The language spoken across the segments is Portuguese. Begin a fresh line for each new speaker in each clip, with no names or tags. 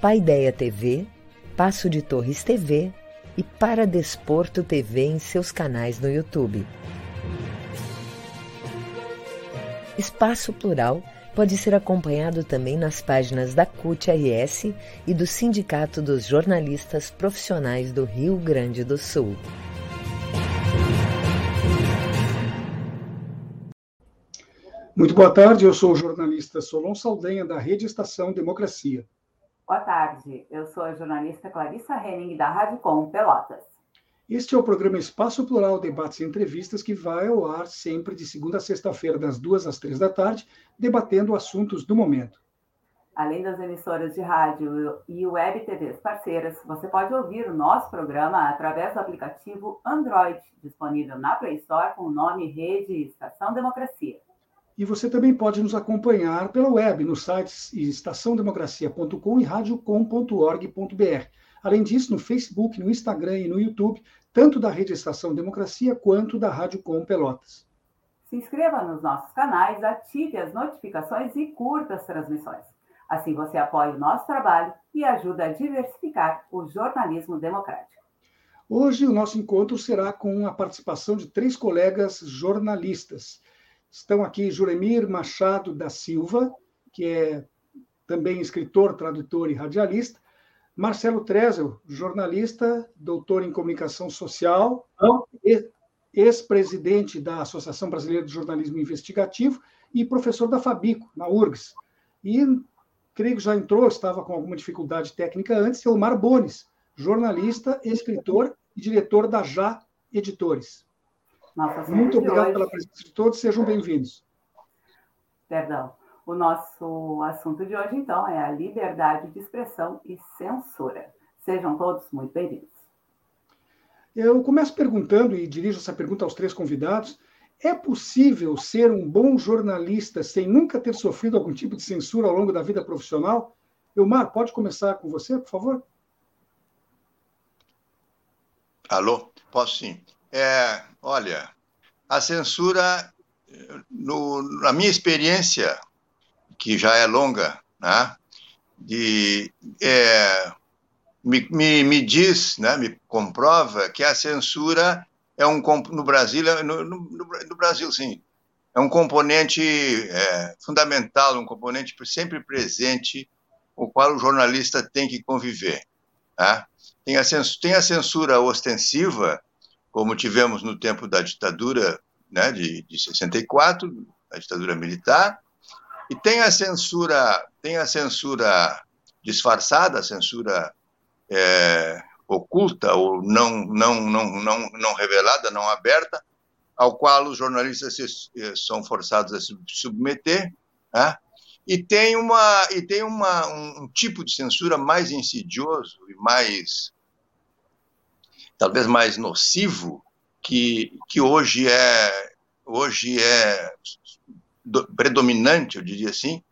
Paideia TV, Passo de Torres TV e Para Desporto TV em seus canais no YouTube. Espaço Plural pode ser acompanhado também nas páginas da CUT-RS e do Sindicato dos Jornalistas Profissionais do Rio Grande do Sul.
Muito boa tarde, eu sou o jornalista Solon Saldanha, da Rede Estação Democracia.
Boa tarde, eu sou a jornalista Clarissa Henning, da Rádio Com Pelotas.
Este é o programa Espaço Plural Debates e Entrevistas, que vai ao ar sempre de segunda a sexta-feira, das duas às três da tarde, debatendo assuntos do momento.
Além das emissoras de rádio e web TVs parceiras, você pode ouvir o nosso programa através do aplicativo Android, disponível na Play Store com o nome Rede Estação Democracia.
E você também pode nos acompanhar pela web, nos sites estaçãodemocracia.com e radiocom.org.br. Além disso, no Facebook, no Instagram e no YouTube, tanto da Rede Estação Democracia quanto da Rádio Com Pelotas.
Se inscreva nos nossos canais, ative as notificações e curta as transmissões. Assim você apoia o nosso trabalho e ajuda a diversificar o jornalismo democrático.
Hoje o nosso encontro será com a participação de três colegas jornalistas. Estão aqui Juremir Machado da Silva, que é também escritor, tradutor e radialista. Marcelo Trezel, jornalista, doutor em comunicação social, ex-presidente da Associação Brasileira de Jornalismo Investigativo e professor da Fabico, na URGS. E creio que já entrou, estava com alguma dificuldade técnica antes, Elmar Bones, jornalista, escritor e diretor da Já Editores.
Nossa,
Muito obrigado hoje... pela presença de todos, sejam bem-vindos.
Perdão. O nosso assunto de hoje, então, é a liberdade de expressão e censura. Sejam todos muito bem-vindos.
Eu começo perguntando, e dirijo essa pergunta aos três convidados: é possível ser um bom jornalista sem nunca ter sofrido algum tipo de censura ao longo da vida profissional? Elmar, pode começar com você, por favor?
Alô? Posso sim. É, olha, a censura, no, na minha experiência, que já é longa, né, de, é, me, me, me, diz, né, me comprova que a censura é um no Brasil, no, no, no Brasil sim, é um componente é, fundamental, um componente sempre presente, com o qual o jornalista tem que conviver. Tá? Tem, a censura, tem a censura ostensiva, como tivemos no tempo da ditadura né, de, de 64, a ditadura militar, e tem a censura, tem a censura disfarçada, a censura é, oculta ou não, não, não, não, não revelada, não aberta, ao qual os jornalistas se, eh, são forçados a se submeter, né? e tem uma e tem uma, um, um tipo de censura mais insidioso e mais talvez mais nocivo que, que hoje é hoje é do, predominante, eu diria assim,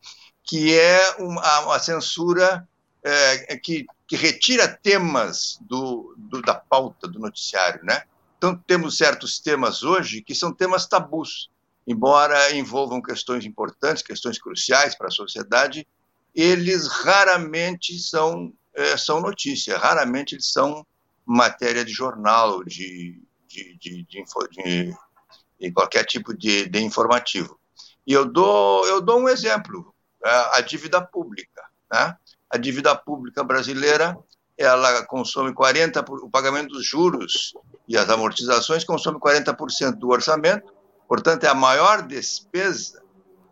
que é uma, uma censura é, que, que retira temas do, do, da pauta do noticiário, né? Então temos certos temas hoje que são temas tabus, embora envolvam questões importantes, questões cruciais para a sociedade, eles raramente são é, são notícia, raramente eles são matéria de jornal, de, de, de, de, de, de qualquer tipo de, de informativo. E eu dou, eu dou um exemplo, é, a dívida pública. Né? a dívida pública brasileira ela consome 40%, o pagamento dos juros e as amortizações consome 40% do orçamento, portanto, é a maior despesa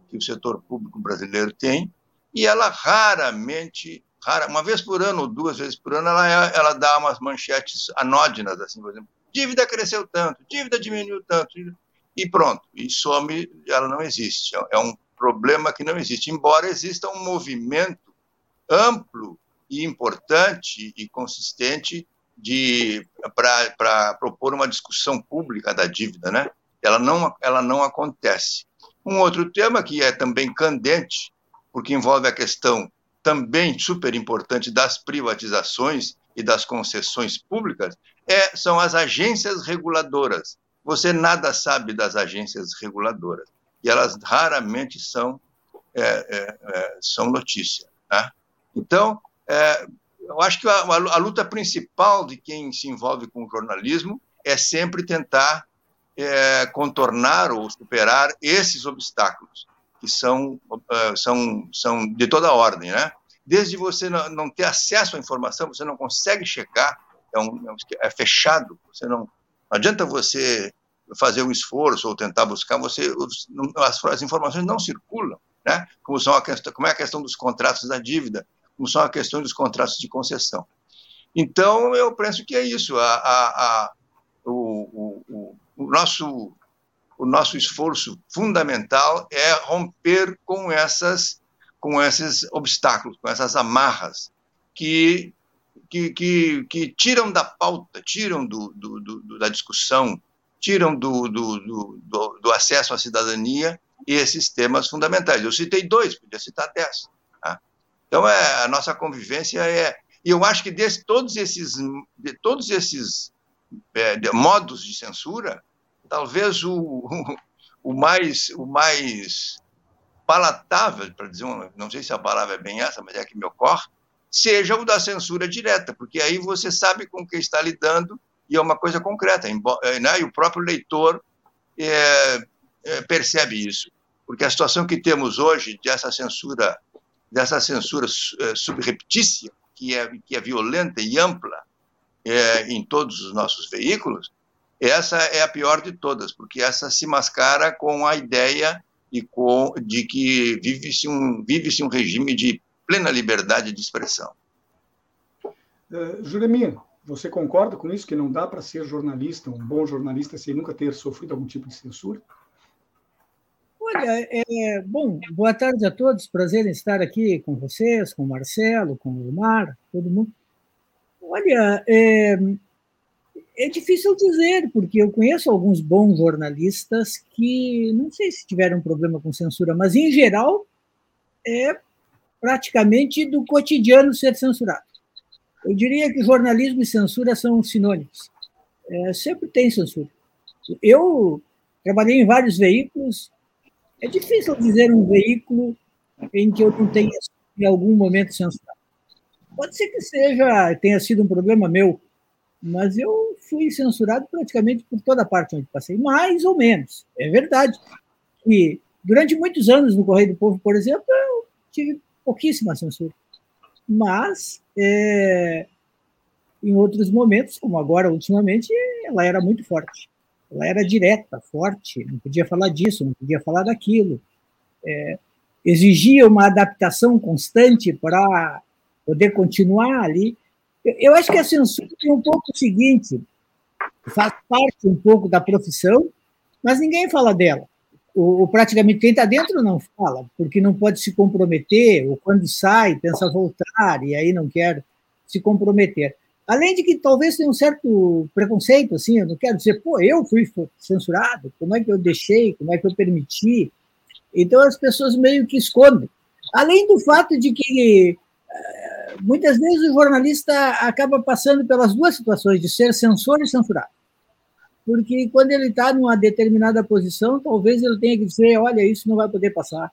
que o setor público brasileiro tem, e ela raramente, rara, uma vez por ano ou duas vezes por ano, ela, ela dá umas manchetes anódinas, assim, por exemplo, dívida cresceu tanto, dívida diminuiu tanto, e pronto, e some, ela não existe. É um problema que não existe, embora exista um movimento amplo e importante e consistente para propor uma discussão pública da dívida, né? Ela não, ela não acontece. Um outro tema que é também candente, porque envolve a questão também super importante das privatizações e das concessões públicas, é, são as agências reguladoras. Você nada sabe das agências reguladoras e elas raramente são é, é, é são notícia. Né? Então, é, eu acho que a, a, luta principal de quem se envolve com o jornalismo é sempre tentar é, contornar ou superar esses obstáculos que são, uh, são, são de toda ordem, né? Desde você não, não, ter acesso à informação, você não consegue checar, é, um, é fechado, você não, não adianta você fazer um esforço ou tentar buscar, você as, as informações não circulam, né? Como são a questão, como é a questão dos contratos da dívida, como são a questão dos contratos de concessão. Então eu penso que é isso, a, a, a o, o, o nosso o nosso esforço fundamental é romper com essas com esses obstáculos, com essas amarras que que, que, que tiram da pauta, tiram do, do, do da discussão, tiram do, do, acesso à cidadania esses temas fundamentais. Eu citei dois, podia citar dez. Tá? Então, é, a nossa convivência é. E eu acho que de todos esses, de todos esses é, de modos de censura, talvez o, o, mais, o mais palatável, para dizer, não sei se a palavra é bem essa, mas é que me ocorre, seja o da censura direta, porque aí você sabe com quem está lidando e é uma coisa concreta, eh, né? e o próprio leitor é, é, percebe isso, porque a situação que temos hoje dessa censura, dessa censura é, subreptícia, que é, que é violenta e ampla em todos os nossos veículos, essa é a pior de todas, porque essa se mascara com a ideia e com, de que vive-se um, vive um regime de plena liberdade de expressão.
Uh, Juremir, você concorda com isso, que não dá para ser jornalista, um bom jornalista, sem nunca ter sofrido algum tipo de censura?
Olha, é, bom, boa tarde a todos, prazer em estar aqui com vocês, com o Marcelo, com o Omar, todo mundo. Olha, é, é difícil dizer, porque eu conheço alguns bons jornalistas que não sei se tiveram problema com censura, mas em geral é praticamente do cotidiano ser censurado. Eu diria que jornalismo e censura são sinônimos. É, sempre tem censura. Eu trabalhei em vários veículos. É difícil dizer um veículo em que eu não tenha em algum momento censurado. Pode ser que seja tenha sido um problema meu mas eu fui censurado praticamente por toda parte onde passei, mais ou menos. É verdade. E durante muitos anos no Correio do Povo, por exemplo, eu tive pouquíssima censura. Mas, é, em outros momentos, como agora, ultimamente, ela era muito forte. Ela era direta, forte, não podia falar disso, não podia falar daquilo. É, exigia uma adaptação constante para poder continuar ali. Eu acho que a censura é um pouco o seguinte: faz parte um pouco da profissão, mas ninguém fala dela. O, praticamente quem está dentro não fala, porque não pode se comprometer, ou quando sai, pensa voltar, e aí não quer se comprometer. Além de que talvez tenha um certo preconceito, assim, eu não quero dizer, pô, eu fui censurado, como é que eu deixei, como é que eu permiti. Então as pessoas meio que escondem. Além do fato de que muitas vezes o jornalista acaba passando pelas duas situações, de ser censor e censurado. Porque quando ele está numa determinada posição, talvez ele tenha que dizer: olha, isso não vai poder passar.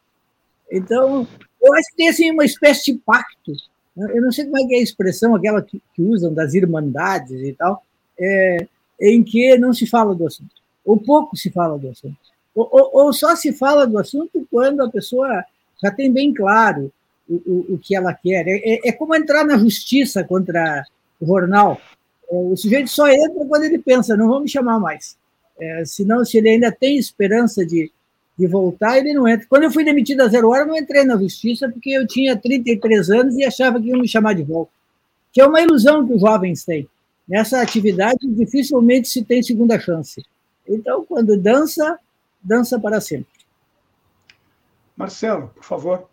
Então, eu acho que tem assim, uma espécie de pacto. Né? Eu não sei como é que é a expressão, aquela que, que usam das irmandades e tal, é, em que não se fala do assunto, ou pouco se fala do assunto. Ou, ou, ou só se fala do assunto quando a pessoa já tem bem claro o, o que ela quer. É, é, é, como entrar na justiça contra o jornal. É, o sujeito só entra quando ele pensa, não vão me chamar mais. É, senão, se ele ainda tem esperança de, de voltar, ele não entra. Quando eu fui demitido a zero hora, eu não entrei na justiça porque eu tinha 33 anos e achava que iam me chamar de volta. Que é uma ilusão que os jovens têm. Nessa atividade, dificilmente se tem segunda chance. Então, quando dança, dança para sempre.
Marcelo, por favor.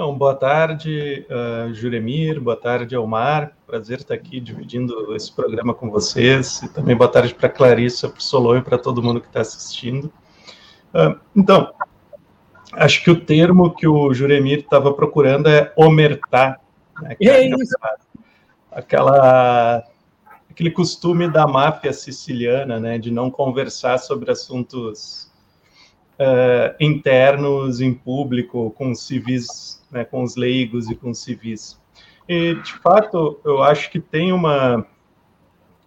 Então, boa tarde, uh, Juremir, boa tarde, Elmar. Prazer estar aqui dividindo esse programa com vocês. E também boa tarde para Clarissa, para o Solon e para todo mundo que está assistindo. Uh, então, acho que o termo que o Juremir estava procurando é omertar. Né, é, é aquela, aquele costume da máfia siciliana, né, de não conversar sobre assuntos uh, internos em público com civis, né, com os leigos e com os civis. E, de fato, eu acho que tem uma.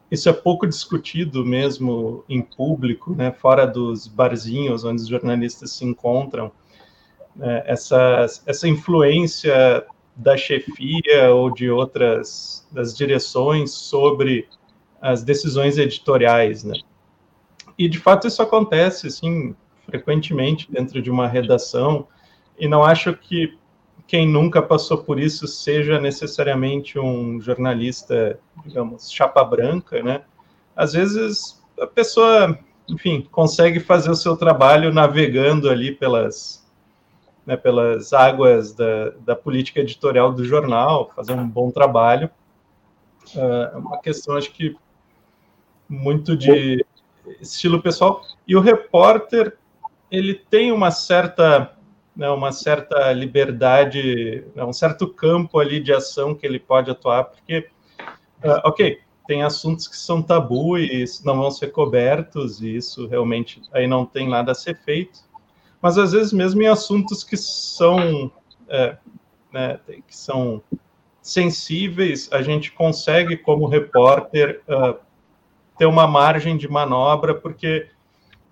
Isso é pouco discutido mesmo em público, né, fora dos barzinhos onde os jornalistas se encontram. Né, essa, essa influência da chefia ou de outras das direções sobre as decisões editoriais, né? E de fato isso acontece, assim, frequentemente dentro de uma redação, e não acho que quem nunca passou por isso seja necessariamente um jornalista, digamos, chapa branca, né? Às vezes a pessoa, enfim, consegue fazer o seu trabalho navegando ali pelas, né, pelas águas da, da política editorial do jornal, fazer um bom trabalho. Ah, é uma questão, acho que, muito de estilo pessoal. E o repórter, ele tem uma certa, né, uma certa liberdade, né, um certo campo ali de ação que ele pode atuar, porque, uh, ok, tem assuntos que são tabu e não vão ser cobertos, e isso realmente aí não tem nada a ser feito, mas às vezes mesmo em assuntos que são, é, né, que são sensíveis, a gente consegue, como repórter, uh, ter uma margem de manobra, porque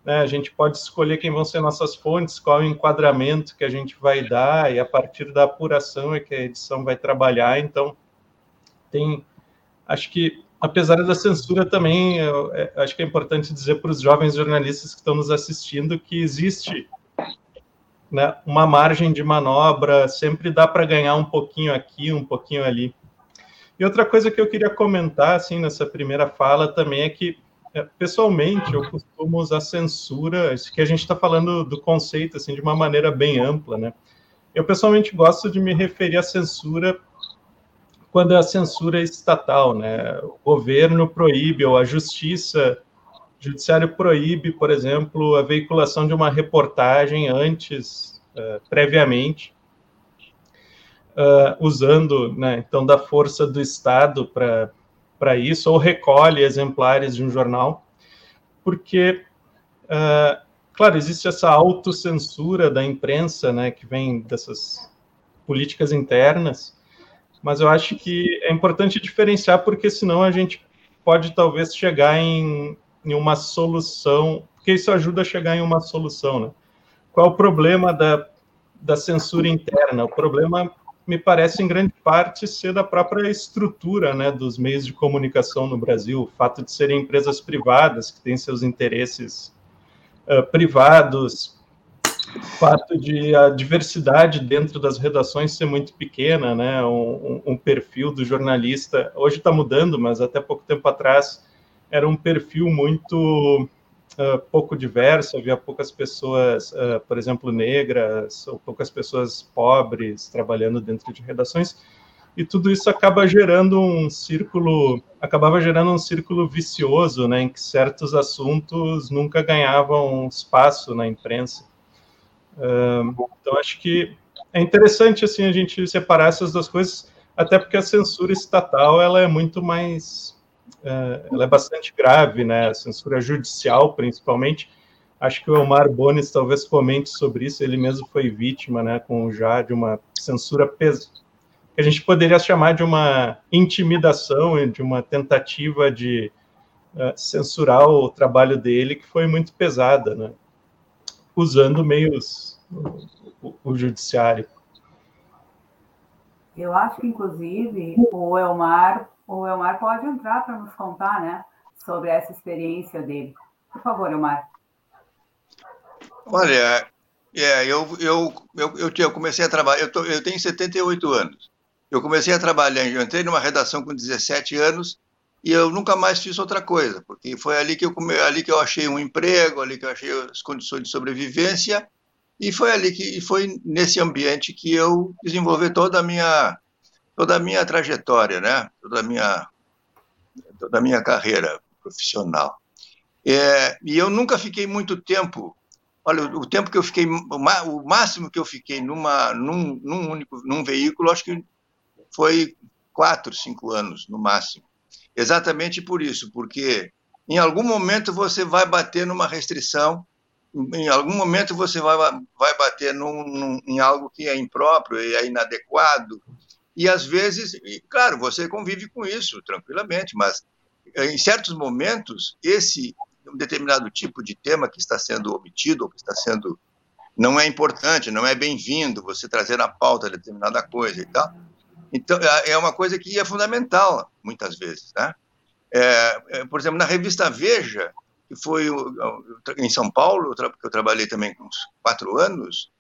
né? A gente pode escolher quem vão ser nossas fontes, qual é o enquadramento que a gente vai dar, e a partir da apuração é que a edição vai trabalhar. Então, tem. Acho que, apesar da censura, também eu, é, acho que é importante dizer para os jovens jornalistas que estão nos assistindo que existe né, uma margem de manobra, sempre dá para ganhar um pouquinho aqui, um pouquinho ali. E outra coisa que eu queria comentar, assim, nessa primeira fala também é que pessoalmente, eu costumo usar censura, isso que a gente está falando do conceito assim de uma maneira bem ampla, né? Eu pessoalmente gosto de me referir à censura quando a censura é estatal, né? O governo proíbe ou a justiça, o judiciário proíbe, por exemplo, a veiculação de uma reportagem antes, uh, previamente, uh, usando, né, então, da força do Estado para para isso, ou recolhe exemplares de um jornal, porque, uh, claro, existe essa autocensura da imprensa, né, que vem dessas políticas internas, mas eu acho que é importante diferenciar, porque senão a gente pode talvez chegar em, em uma solução, porque isso ajuda a chegar em uma solução, né? Qual é o problema da, da censura interna? O problema me parece em grande parte ser da própria estrutura né, dos meios de comunicação no Brasil, o fato de serem empresas privadas que têm seus interesses uh, privados, o fato de a diversidade dentro das redações ser muito pequena, né, um, um perfil do jornalista, hoje está mudando, mas até pouco tempo atrás era um perfil muito uh, pouco diverso, havia poucas pessoas, uh, por exemplo, negras, ou poucas pessoas pobres trabalhando dentro de redações, e tudo isso acaba gerando um círculo, acabava gerando um círculo vicioso, né, em que certos assuntos nunca ganhavam espaço na imprensa. Uh, então, acho que é interessante assim a gente separar essas duas coisas, até porque a censura estatal ela é muito mais ela é bastante grave, né? A censura judicial, principalmente. Acho que o Omar Bones talvez comente sobre isso. Ele mesmo foi vítima, né, com já de uma censura que a gente poderia chamar de uma intimidação, de uma tentativa de uh, censurar o trabalho dele, que foi muito pesada, né? Usando meios o, o judiciário.
Eu acho que, inclusive, o Elmar, o Elmar pode entrar para nos contar, né, sobre essa experiência dele. Por favor, Elmar.
Olha, é, eu, eu, eu, eu, comecei a trabalhar, eu, tô, eu tenho 78 anos. Eu comecei a trabalhar, eu entrei numa redação com 17 anos e eu nunca mais fiz outra coisa, porque foi ali que eu ali que eu achei um emprego, ali que eu achei as condições de sobrevivência e foi ali que foi nesse ambiente que eu desenvolvi toda a minha toda a minha trajetória, né? Toda a minha toda a minha carreira profissional. É, e eu nunca fiquei muito tempo. Olha, o, tempo que eu fiquei, o máximo que eu fiquei numa, num, num único, num veículo, acho que foi quatro, cinco anos no máximo. Exatamente por isso, porque em algum momento você vai bater numa restrição, em algum momento você vai, vai bater num, num, em algo que é impróprio é inadequado, e às vezes, e, claro, você convive com isso tranquilamente, mas em certos momentos, esse um determinado tipo de tema que está sendo omitido ou que está sendo não é importante, não é bem-vindo você trazer na pauta determinada coisa e tal. Então, é, é uma coisa que é fundamental, muitas vezes. Né? É, é, por exemplo, na revista Veja, que foi em São Paulo, que eu trabalhei também uns quatro anos,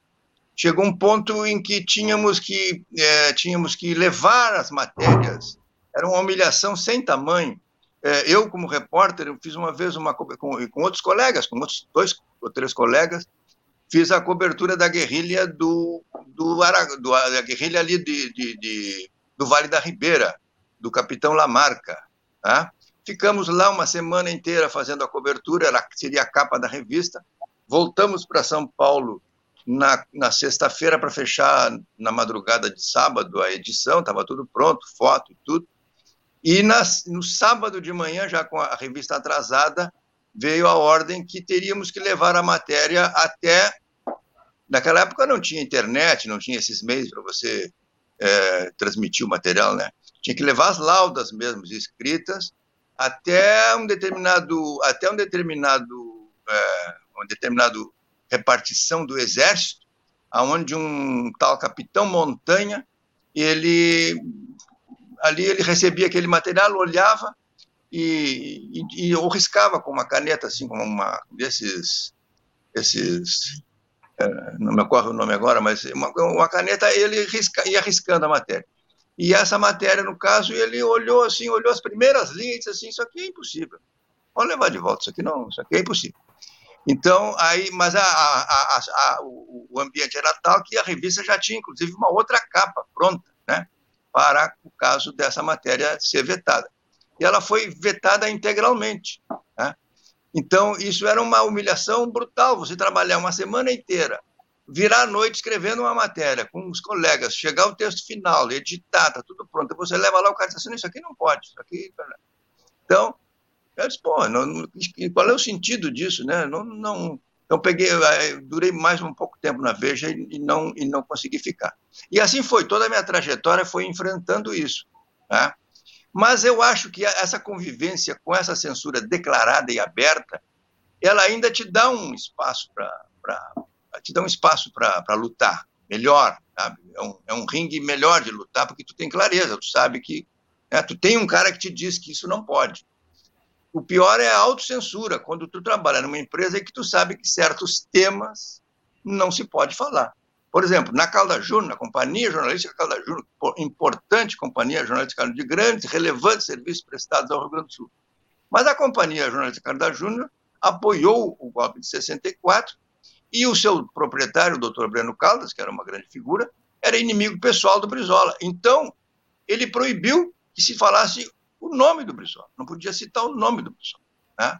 chegou um ponto em que tínhamos que, é, tínhamos que levar as matérias, era uma humilhação sem tamanho. É, eu, como repórter, eu fiz uma vez uma com, com outros colegas, com outros dois ou três colegas, fiz a cobertura da guerrilha do, do, do da guerrilha ali de, de, de, do Vale da Ribeira, do capitão Lamarca. Tá? Ficamos lá uma semana inteira fazendo a cobertura, ela seria a capa da revista. Voltamos para São Paulo na, na sexta-feira para fechar na madrugada de sábado a edição, estava tudo pronto, foto e tudo. E nas, no sábado de manhã, já com a revista atrasada, veio a ordem que teríamos que levar a matéria até Naquela época não tinha internet, não tinha esses meios para você é, transmitir o material, né? Tinha que levar as laudas mesmo escritas até um determinado, até um determinado, é, um determinado repartição do exército, aonde um tal capitão Montanha, ele ali ele recebia aquele material, olhava e, e, e ou riscava com uma caneta assim, com uma desses esses é, não me ocorre o nome agora, mas uma, uma caneta, ele risca, ia riscando a matéria. E essa matéria, no caso, ele olhou assim, olhou as primeiras linhas e disse assim, isso aqui é impossível. Vamos levar de volta, isso aqui não, isso aqui é impossível. Então, aí, mas a, a, a, o ambiente era tal que a revista já tinha, inclusive, uma outra capa pronta, né, para o caso dessa matéria ser vetada. E ela foi vetada integralmente. Né? Então, isso era uma humilhação brutal, você trabalhar uma semana inteira, virar a noite escrevendo uma matéria com os colegas, chegar o texto final, editar, tá tudo pronto, você leva lá, o cara diz assim, isso aqui não pode, isso aqui... Então, eu disse, pô, não, qual é o sentido disso, né? Não, não, peguei, durei mais um pouco tempo na Veja e não, e não consegui ficar. E assim foi, toda a minha trajetória foi enfrentando isso. Né? Mas eu acho que essa convivência com essa censura declarada e aberta, ela ainda te dá um espaço para te dá um espaço para lutar melhor, sabe? É um, é um ringue melhor de lutar porque tu tem clareza, tu sabe que né, tu tem um cara que te diz que isso não pode. O pior é a autocensura, quando tu trabalha numa empresa e que tu sabe que certos temas não se pode falar. Por exemplo, na Calda Júnior, na Companhia Jornalística Calda Júnior, importante companhia jornalística de grandes, relevantes serviços prestados ao Rio Grande do Sul. Mas a Companhia Jornalística Calda Júnior apoiou o golpe de 64 e o seu proprietário, o doutor Breno Caldas, que era uma grande figura, era inimigo pessoal do Brizola. Então, ele proibiu que se falasse o nome do Brizola, não podia citar o nome do Brizola. Né?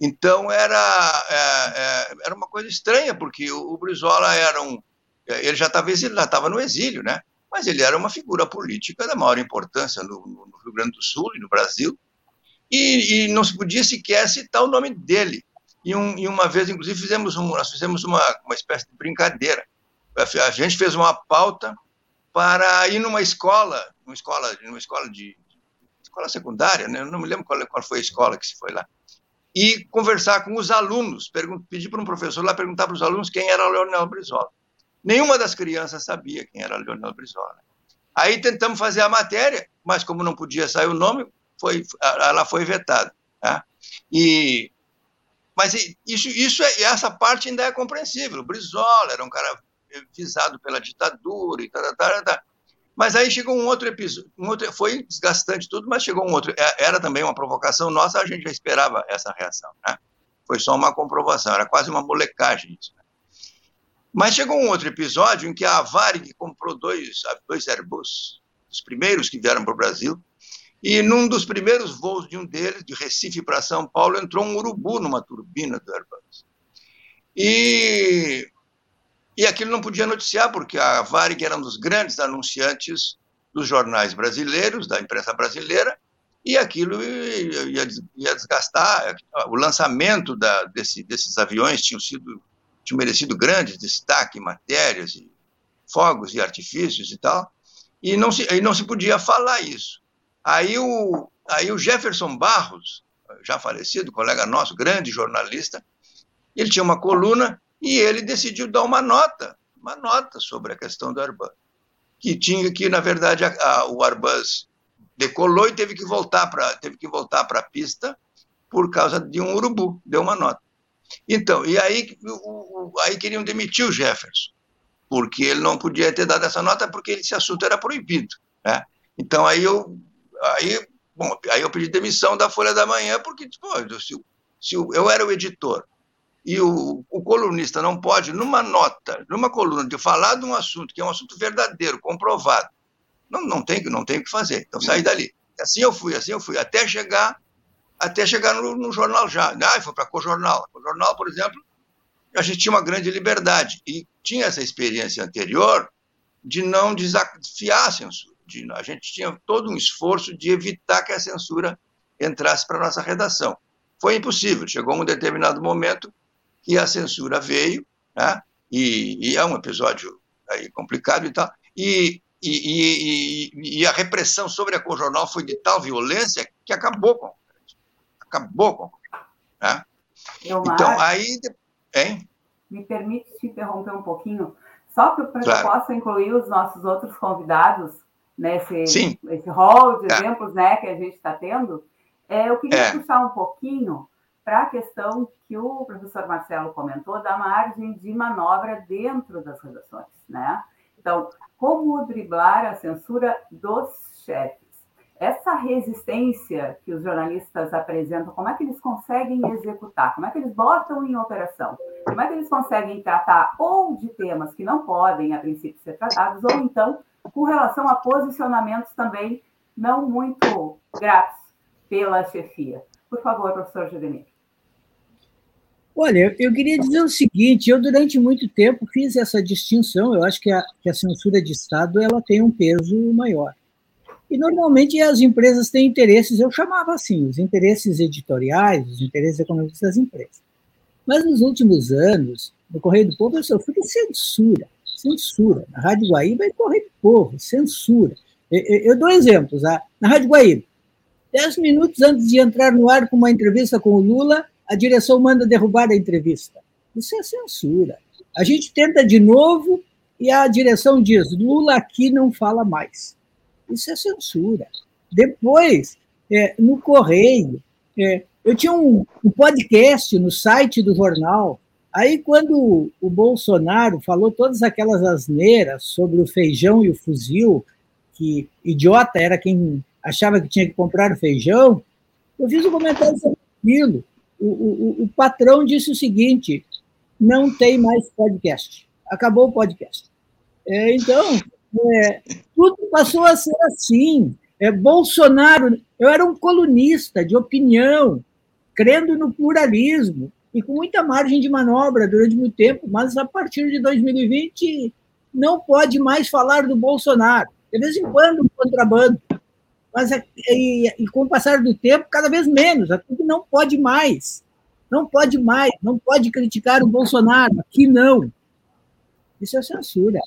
Então, era, é, é, era uma coisa estranha, porque o, o Brizola era um ele já estava já estava no exílio, né? Mas ele era uma figura política da maior importância no, no Rio Grande do Sul e no Brasil, e, e, não se podia sequer citar o nome dele. E, um, e uma vez, inclusive, fizemos um, nós fizemos uma, uma espécie de brincadeira. A gente fez uma pauta para ir numa escola, numa escola, numa escola de escola secundária, né? Eu não me lembro qual, qual foi a escola que se foi lá e conversar com os alunos, pedir para um professor lá perguntar para os alunos quem era Leonel Brizola. Nenhuma das crianças sabia quem era Leonel Brizola. Aí tentamos fazer a matéria, mas como não podia sair o nome, foi, ela foi vetada. Tá? E, mas isso, isso é, essa parte ainda é compreensível. O Brizola era um cara visado pela ditadura e tal, tal, tal. Mas aí chegou um outro episódio, um outro, foi desgastante tudo, mas chegou um outro. É, era também uma provocação nossa, a gente já esperava essa reação. Né? Foi só uma comprovação, era quase uma molecagem isso. Né? Mas chegou um outro episódio em que a Varig comprou dois, dois Airbus, os primeiros que vieram para o Brasil, e num dos primeiros voos de um deles, de Recife para São Paulo, entrou um urubu numa turbina do Airbus. E e aquilo não podia noticiar, porque a Varig era um dos grandes anunciantes dos jornais brasileiros, da imprensa brasileira, e aquilo ia, ia desgastar. O lançamento da, desse, desses aviões tinha sido tinha merecido grande destaque, matérias, e fogos e artifícios e tal, e não se, e não se podia falar isso. Aí o, aí o Jefferson Barros, já falecido, colega nosso, grande jornalista, ele tinha uma coluna e ele decidiu dar uma nota, uma nota sobre a questão do Airbus, que tinha que, na verdade, a, a, o Airbus decolou e teve que voltar para teve que voltar para a pista por causa de um urubu, deu uma nota. Então, e aí, o, o, aí queriam demitir o Jefferson, porque ele não podia ter dado essa nota porque esse assunto era proibido. Né? Então, aí eu, aí, bom, aí eu pedi demissão da Folha da Manhã, porque pô, se, se eu era o editor, e o, o, colunista não pode, numa nota, numa coluna, de falar de um assunto que é um assunto verdadeiro, comprovado, não, não tem não tem o que fazer. Então saí dali. Assim eu fui, assim eu fui, até chegar até chegar no, no jornal já. Ah, foi para o jornal. O jornal, por exemplo, a gente tinha uma grande liberdade e tinha essa experiência anterior de não desafiar a censura. De, a gente tinha todo um esforço de evitar que a censura entrasse para nossa redação. Foi impossível. Chegou um determinado momento e a censura veio, né? e, e, é um episódio aí complicado e tal, e, e, e, a repressão sobre a Conjornal foi de tal violência que acabou com acabou com né? Então, aí... Hein?
Me permite te interromper um pouquinho, só para que claro. eu possa incluir os nossos outros convidados nesse Sim. esse hall de é. exemplos né, que a gente está tendo, é, eu queria é. puxar um pouquinho para a questão que o professor Marcelo comentou da margem de manobra dentro das redações, né? Então, como driblar a censura dos chefes? Essa resistência que os jornalistas apresentam, como é que eles conseguem executar? Como é que eles botam em operação? Como é que eles conseguem tratar ou de temas que não podem, a princípio, ser tratados, ou então com relação a posicionamentos também não muito gratos pela chefia? Por favor, professor Judemir.
Olha, eu queria dizer o seguinte: eu durante muito tempo fiz essa distinção. Eu acho que a, que a censura de Estado ela tem um peso maior. E normalmente as empresas têm interesses, eu chamava assim, os interesses editoriais, os interesses econômicos das empresas. Mas nos últimos anos, no Correio do Povo, eu sofri censura, censura. Na Rádio Guaíba e Correio do Povo, censura. Eu, dou exemplos. Ah, na Rádio Guaíba, dez minutos antes de entrar no ar com uma entrevista com o Lula, a direção manda derrubar a entrevista. Isso é censura. A gente tenta de novo e a direção diz: Lula aqui não fala mais. Isso é censura. Depois, é, no Correio, é, eu tinha um, um, podcast no site do jornal. Aí, quando o Bolsonaro falou todas aquelas asneiras sobre o feijão e o fuzil, que idiota era quem achava que tinha que comprar o feijão, eu fiz um comentário sobre aquilo o, o, patrão disse o seguinte: não tem mais podcast. Acabou o podcast. É, então, é, tudo passou a ser assim. É, Bolsonaro, eu era um colunista de opinião, crendo no pluralismo e com muita margem de manobra durante muito tempo, mas a partir de 2020 não pode mais falar do Bolsonaro. De vez em quando, um contrabando mas é, e, e, com o passar do tempo, cada vez menos. Aqui não pode mais. Não pode mais, não pode criticar o Bolsonaro. Aqui não. Isso é censura.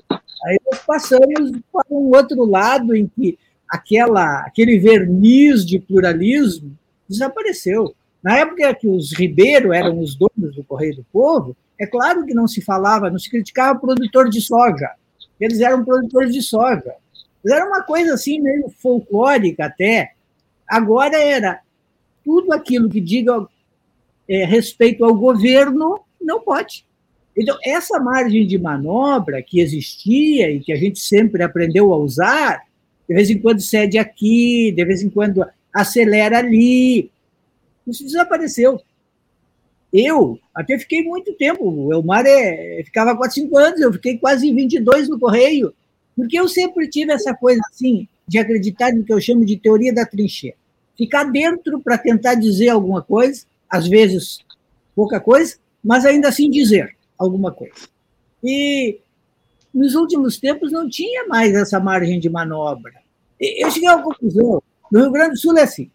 Aí nós passamos para um outro lado em que aquela, aquele verniz de pluralismo desapareceu. Na época que os Ribeiro eram os donos do Correio do Povo, é claro que não se falava, não se criticava produtor de soja. Eles eram produtores de soja. Era uma coisa assim, meio folclórica até. Agora era tudo aquilo que diga é, respeito ao governo, não pode. Então, essa margem de manobra que existia e que a gente sempre aprendeu a usar, de vez em quando cede aqui, de vez em quando acelera ali, isso desapareceu. Eu até fiquei muito tempo, o Elmar é, ficava 4, 5 anos, eu fiquei quase 22 no Correio, porque eu sempre tive essa coisa assim, de acreditar no que eu chamo de teoria da trincheira. Ficar dentro para tentar dizer alguma coisa, às vezes pouca coisa, mas ainda assim dizer alguma coisa. E nos últimos tempos não tinha mais essa margem de manobra. Eu cheguei à conclusão, no Rio Grande do Sul é assim,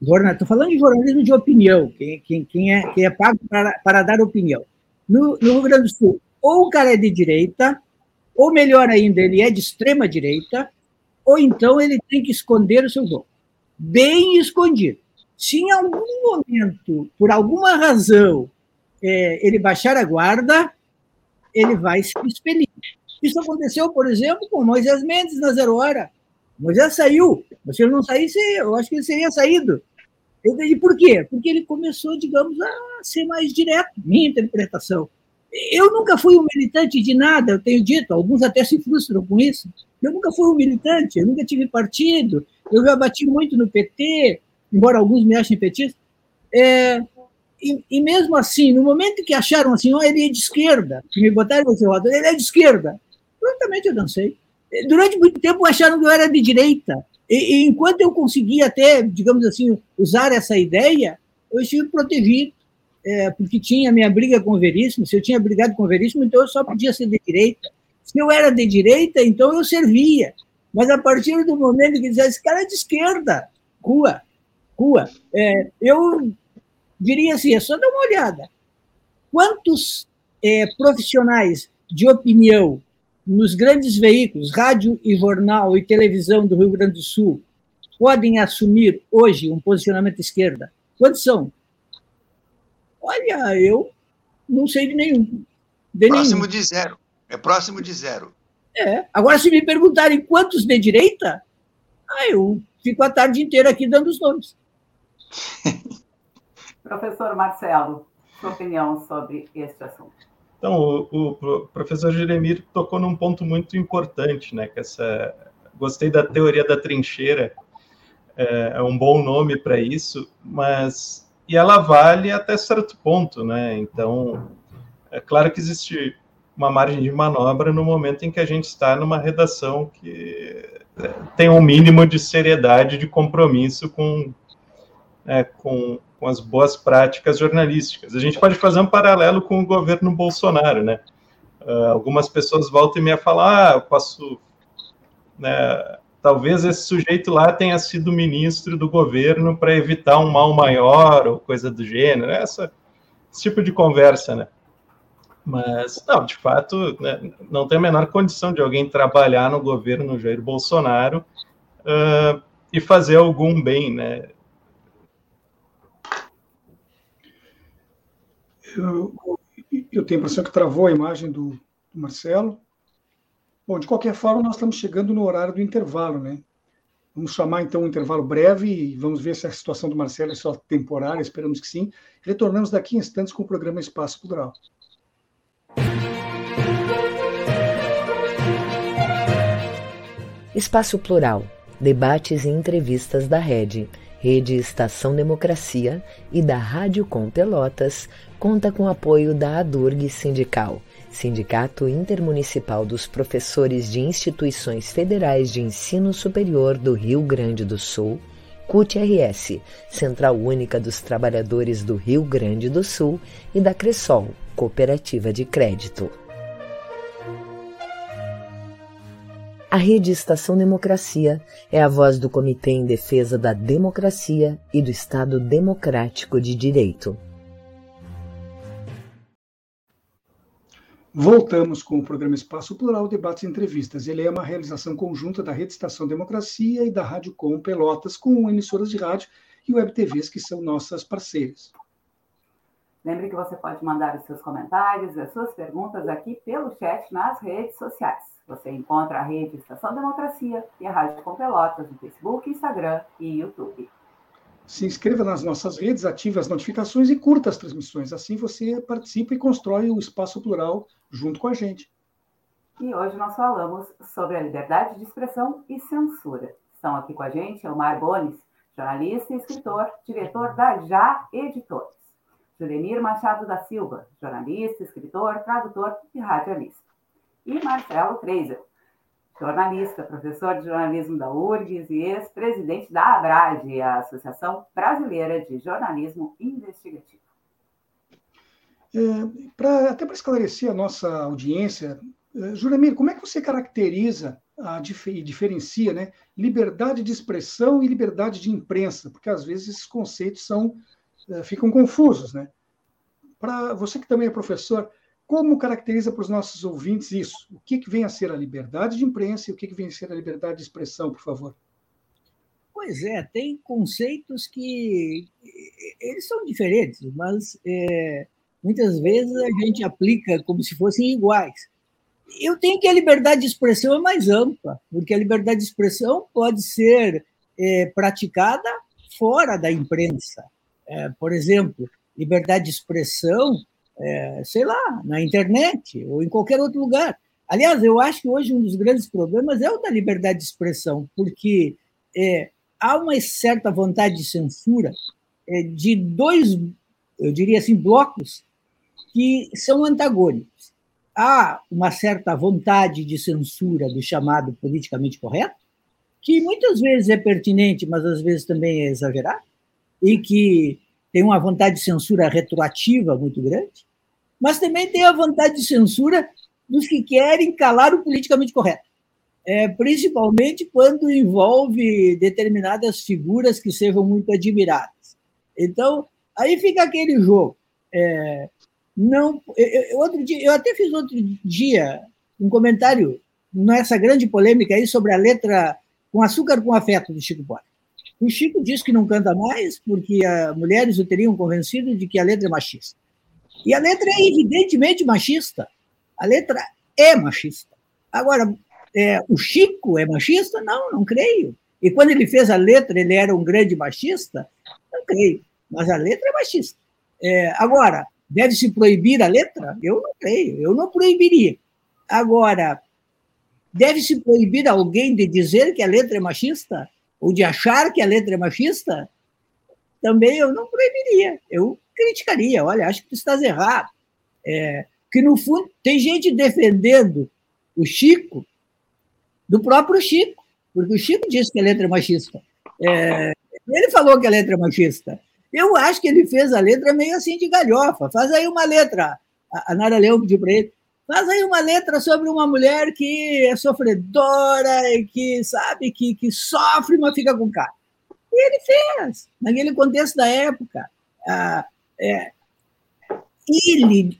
estou falando de jornalismo de opinião, quem, quem, quem, é, quem é pago para, para dar opinião. No, no Rio Grande do Sul, ou o cara é de direita, ou melhor ainda, ele é de extrema direita, ou então ele tem que esconder o seu voto. Bem escondido. Se em algum momento, por alguma razão, é, ele baixar a guarda, ele vai se expelir. Isso aconteceu, por exemplo, com Moisés Mendes na Zero Hora. Moisés saiu, se ele não saísse, eu acho que ele seria saído. E por quê? Porque ele começou, digamos, a ser mais direto, minha interpretação. Eu nunca fui um militante de nada, eu tenho dito, alguns até se frustram com isso. Eu nunca fui um militante, eu nunca tive partido, eu já bati muito no PT, embora alguns me achem petista. É, e, e, mesmo assim, no momento que acharam assim, oh, ele é de esquerda, que me botaram no seu ele é de esquerda, prontamente eu dancei. Durante muito tempo acharam que eu era de direita. E, e enquanto eu conseguia até, digamos assim, usar essa ideia, eu estive protegido é, porque tinha minha briga com o Veríssimo, se eu tinha brigado com o Veríssimo, então eu só podia ser de direita. Se eu era de direita, então eu servia. Mas a partir do momento que dizia, esse cara é de esquerda, rua, rua, é, eu diria assim, é só dar uma olhada. Quantos é, profissionais de opinião nos grandes veículos, rádio e jornal e televisão do Rio Grande do Sul, podem assumir hoje um posicionamento esquerda? Quantos são? Olha, eu não sei de nenhum.
De próximo nenhum. de zero. É próximo de zero.
É. Agora, se me perguntarem quantos de direita, ah, eu fico a tarde inteira aqui dando os nomes.
Professor Marcelo, sua opinião sobre este assunto.
Então, o, o, professor Jeremir tocou num ponto muito importante, né? Que essa, gostei da teoria da trincheira, é, é um bom nome para isso, mas e ela vale até certo ponto, né? Então, é claro que existe uma margem de manobra no momento em que a gente está numa redação que é, tem um mínimo de seriedade, de compromisso com, é, com, com as boas práticas jornalísticas. A gente pode fazer um paralelo com o governo Bolsonaro, né? Uh, algumas pessoas voltam e me a falar, ah, eu posso né, talvez esse sujeito lá tenha sido ministro do governo para evitar um mal maior ou coisa do gênero, né? Essa, esse tipo de conversa, né? Mas, não, de fato, né, não tem a menor condição de alguém trabalhar no governo Jair Bolsonaro uh, e fazer algum bem, né?
Eu, eu tenho a impressão que travou a imagem do, do Marcelo. Bom, de qualquer forma, nós estamos chegando no horário do intervalo, né? Vamos chamar então um intervalo breve e vamos ver se a situação do Marcelo é só temporária, esperamos que sim. Retornamos daqui a instantes com o programa Espaço Cultural.
Espaço Plural, debates e entrevistas da Rede, Rede Estação Democracia e da Rádio Com Pelotas, conta com apoio da ADURG Sindical Sindicato Intermunicipal dos Professores de Instituições Federais de Ensino Superior do Rio Grande do Sul, CUT-RS, Central Única dos Trabalhadores do Rio Grande do Sul, e da Cressol, Cooperativa de Crédito. A Rede Estação Democracia é a voz do Comitê em Defesa da Democracia e do Estado Democrático de Direito.
Voltamos com o programa Espaço Plural, debates e entrevistas. Ele é uma realização conjunta da Rede Estação Democracia e da Rádio Com Pelotas, com emissoras de rádio e web TVs que são nossas parceiras.
Lembre que você pode mandar os seus comentários, as suas perguntas aqui pelo chat nas redes sociais. Você encontra a rede Estação Democracia e a Rádio Com Pelotas no Facebook, Instagram e YouTube.
Se inscreva nas nossas redes, ative as notificações e curta as transmissões. Assim você participa e constrói o espaço plural junto com a gente.
E hoje nós falamos sobre a liberdade de expressão e censura. Estão aqui com a gente Elmar Bones, jornalista e escritor, diretor da Já Editores. Julemir Machado da Silva, jornalista, escritor, tradutor e radialista. E Marcelo Kreiser, jornalista, professor de jornalismo da URGS e ex-presidente da ABRAD, a Associação Brasileira de Jornalismo Investigativo.
É, pra, até para esclarecer a nossa audiência, é, Juramir, como é que você caracteriza e diferencia né, liberdade de expressão e liberdade de imprensa? Porque às vezes esses conceitos são, é, ficam confusos. Né? Para você que também é professor, como caracteriza para os nossos ouvintes isso? O que, que vem a ser a liberdade de imprensa e o que, que vem a ser a liberdade de expressão, por favor?
Pois é, tem conceitos que eles são diferentes, mas é, muitas vezes a gente aplica como se fossem iguais. Eu tenho que a liberdade de expressão é mais ampla, porque a liberdade de expressão pode ser é, praticada fora da imprensa. É, por exemplo, liberdade de expressão é, sei lá, na internet ou em qualquer outro lugar. Aliás, eu acho que hoje um dos grandes problemas é o da liberdade de expressão, porque é, há uma certa vontade de censura é, de dois, eu diria assim, blocos que são antagônicos. Há uma certa vontade de censura do chamado politicamente correto, que muitas vezes é pertinente, mas às vezes também é exagerado, e que tem uma vontade de censura retroativa muito grande, mas também tem a vontade de censura dos que querem calar o politicamente correto, é, principalmente quando envolve determinadas figuras que sejam muito admiradas. Então, aí fica aquele jogo. É, não, eu, outro dia, eu até fiz outro dia um comentário nessa grande polêmica aí sobre a letra com açúcar com afeto do Chico Buarque. O Chico diz que não canta mais porque as mulheres o teriam convencido de que a letra é machista. E a letra é evidentemente machista. A letra é machista. Agora, é, o Chico é machista? Não, não creio. E quando ele fez a letra, ele era um grande machista? Não creio. Mas a letra é machista. É, agora, deve-se proibir a letra? Eu não creio. Eu não proibiria. Agora, deve-se proibir alguém de dizer que a letra é machista? ou de achar que a letra é machista, também eu não proibiria. Eu criticaria. Olha, acho que tu estás errado. É, que, no fundo, tem gente defendendo o Chico do próprio Chico, porque o Chico disse que a letra é machista. É, ele falou que a letra é machista. Eu acho que ele fez a letra meio assim de galhofa. Faz aí uma letra. A Nara Leão pediu para ele. Faz aí uma letra sobre uma mulher que é sofredora e que, sabe, que, que sofre, mas fica com cara. E ele fez, naquele contexto da época. Ah, é, ele,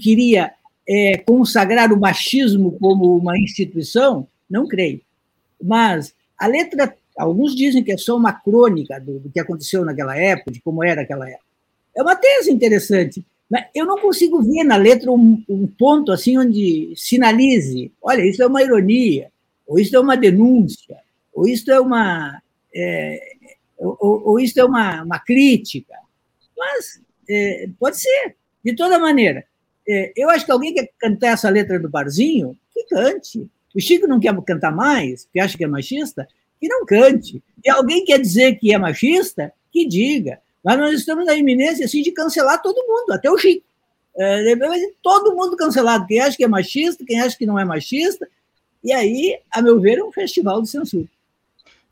queria é, consagrar o machismo como uma instituição? Não creio. Mas a letra, alguns dizem que é só uma crônica do, do que aconteceu naquela época, de como era aquela época. É uma tese interessante, eu não consigo ver na letra um, um, ponto assim onde sinalize, olha, isso é uma ironia, ou isso é uma denúncia, ou isso é uma, é, ou, ou, isso é uma, uma crítica. Mas é, pode ser, de toda maneira. É, eu acho que alguém quer cantar essa letra do barzinho, que cante. O Chico não quer cantar mais, porque acha que é machista, que não cante. E alguém quer dizer que é machista, que diga. Mas nós estamos na iminência assim, de cancelar todo mundo, até o Chico. É, todo mundo cancelado, quem acha que é machista, quem acha que não é machista. E aí, a meu ver, é um festival de censura.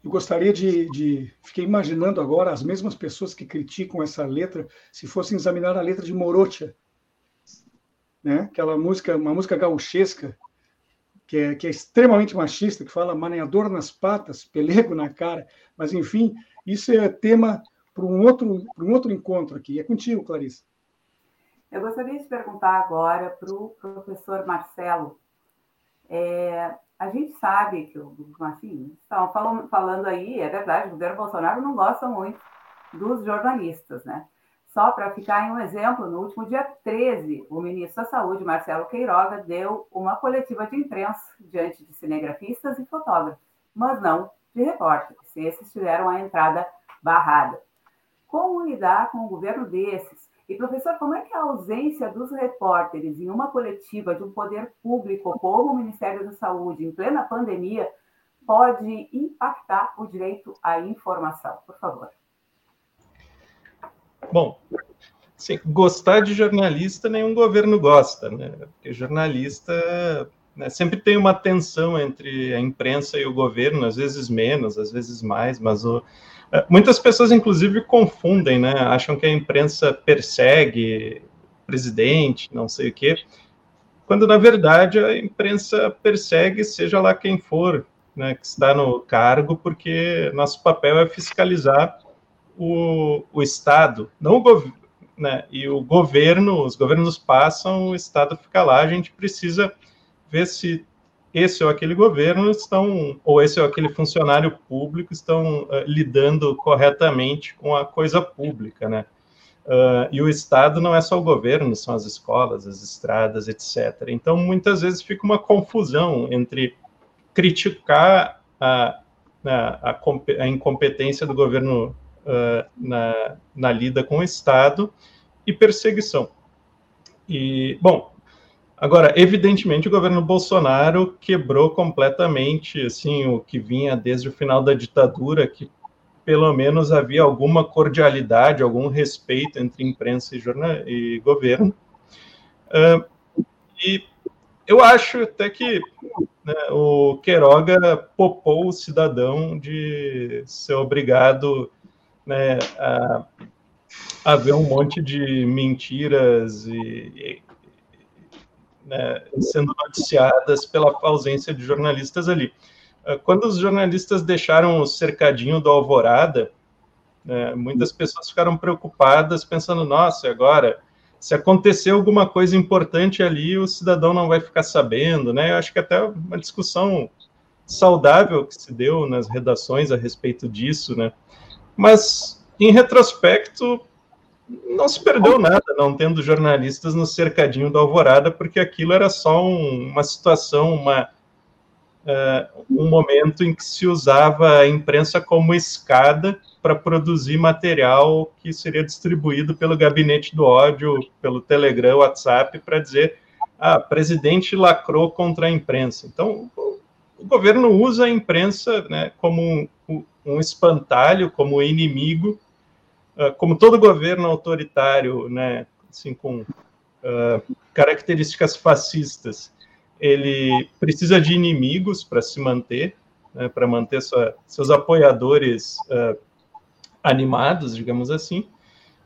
Eu gostaria de, de. Fiquei imaginando agora as mesmas pessoas que criticam essa letra, se fossem examinar a letra de Morotia, né? aquela música, uma música gauchesca, que é, que é extremamente machista, que fala maneador nas patas, pelego na cara, mas enfim, isso é tema para um outro, um outro encontro aqui. É contigo, Clarice.
Eu gostaria de perguntar agora para o professor Marcelo. É, a gente sabe que, assim, estão falando, falando aí, é verdade, o governo Bolsonaro não gosta muito dos jornalistas, né? Só para ficar em um exemplo, no último dia 13, o ministro da Saúde, Marcelo Queiroga, deu uma coletiva de imprensa diante de cinegrafistas e fotógrafos, mas não de repórteres. Esses tiveram a entrada barrada. Como lidar com um governo desses? E, professor, como é que a ausência dos repórteres em uma coletiva de um poder público como o Ministério da Saúde, em plena pandemia, pode impactar o direito à informação? Por favor.
Bom, sim, gostar de jornalista nenhum governo gosta, né? Porque jornalista né, sempre tem uma tensão entre a imprensa e o governo, às vezes menos, às vezes mais, mas o, é, muitas pessoas, inclusive, confundem, né? Acham que a imprensa persegue presidente, não sei o quê, quando na verdade a imprensa persegue, seja lá quem for, né, que está no cargo, porque nosso papel é fiscalizar o, o Estado, não o governo, né, e o governo, os governos passam, o Estado fica lá, a gente precisa ver se esse ou aquele governo estão, ou esse ou aquele funcionário público estão uh, lidando corretamente com a coisa pública, né? Uh, e o Estado não é só o governo, são as escolas, as estradas, etc. Então, muitas vezes fica uma confusão entre criticar a, a, a, a incompetência do governo uh, na, na lida com o Estado e perseguição. E, bom, agora, evidentemente, o governo Bolsonaro quebrou completamente, assim, o que vinha desde o final da ditadura, que pelo menos havia alguma cordialidade, algum respeito entre imprensa e, jornal, e governo. Uh, e eu acho até que né, o Queiroga popou o cidadão de ser obrigado né, a, a ver um monte de mentiras e, e né, sendo noticiadas pela ausência de jornalistas ali. Ah, quando os jornalistas deixaram o cercadinho do Alvorada, né, muitas pessoas ficaram preocupadas, pensando: nossa, agora, se acontecer alguma coisa importante ali, o cidadão não vai ficar sabendo, né? Eu acho que até uma discussão saudável que se deu nas redações a respeito disso, né? Mas, em retrospecto, não se perdeu nada não tendo jornalistas no cercadinho da Alvorada, porque aquilo era só um, uma situação, uma, uh, um momento em que se usava a imprensa como escada para produzir material que seria distribuído pelo gabinete do ódio, pelo Telegram, WhatsApp, para dizer: ah, presidente lacrou contra a imprensa. Então, o governo usa a imprensa né, como um espantalho, como inimigo, uh, como todo governo autoritário, né, assim, com uh, características fascistas, ele precisa de inimigos para se manter, né, para manter sua, seus apoiadores uh, animados, digamos assim.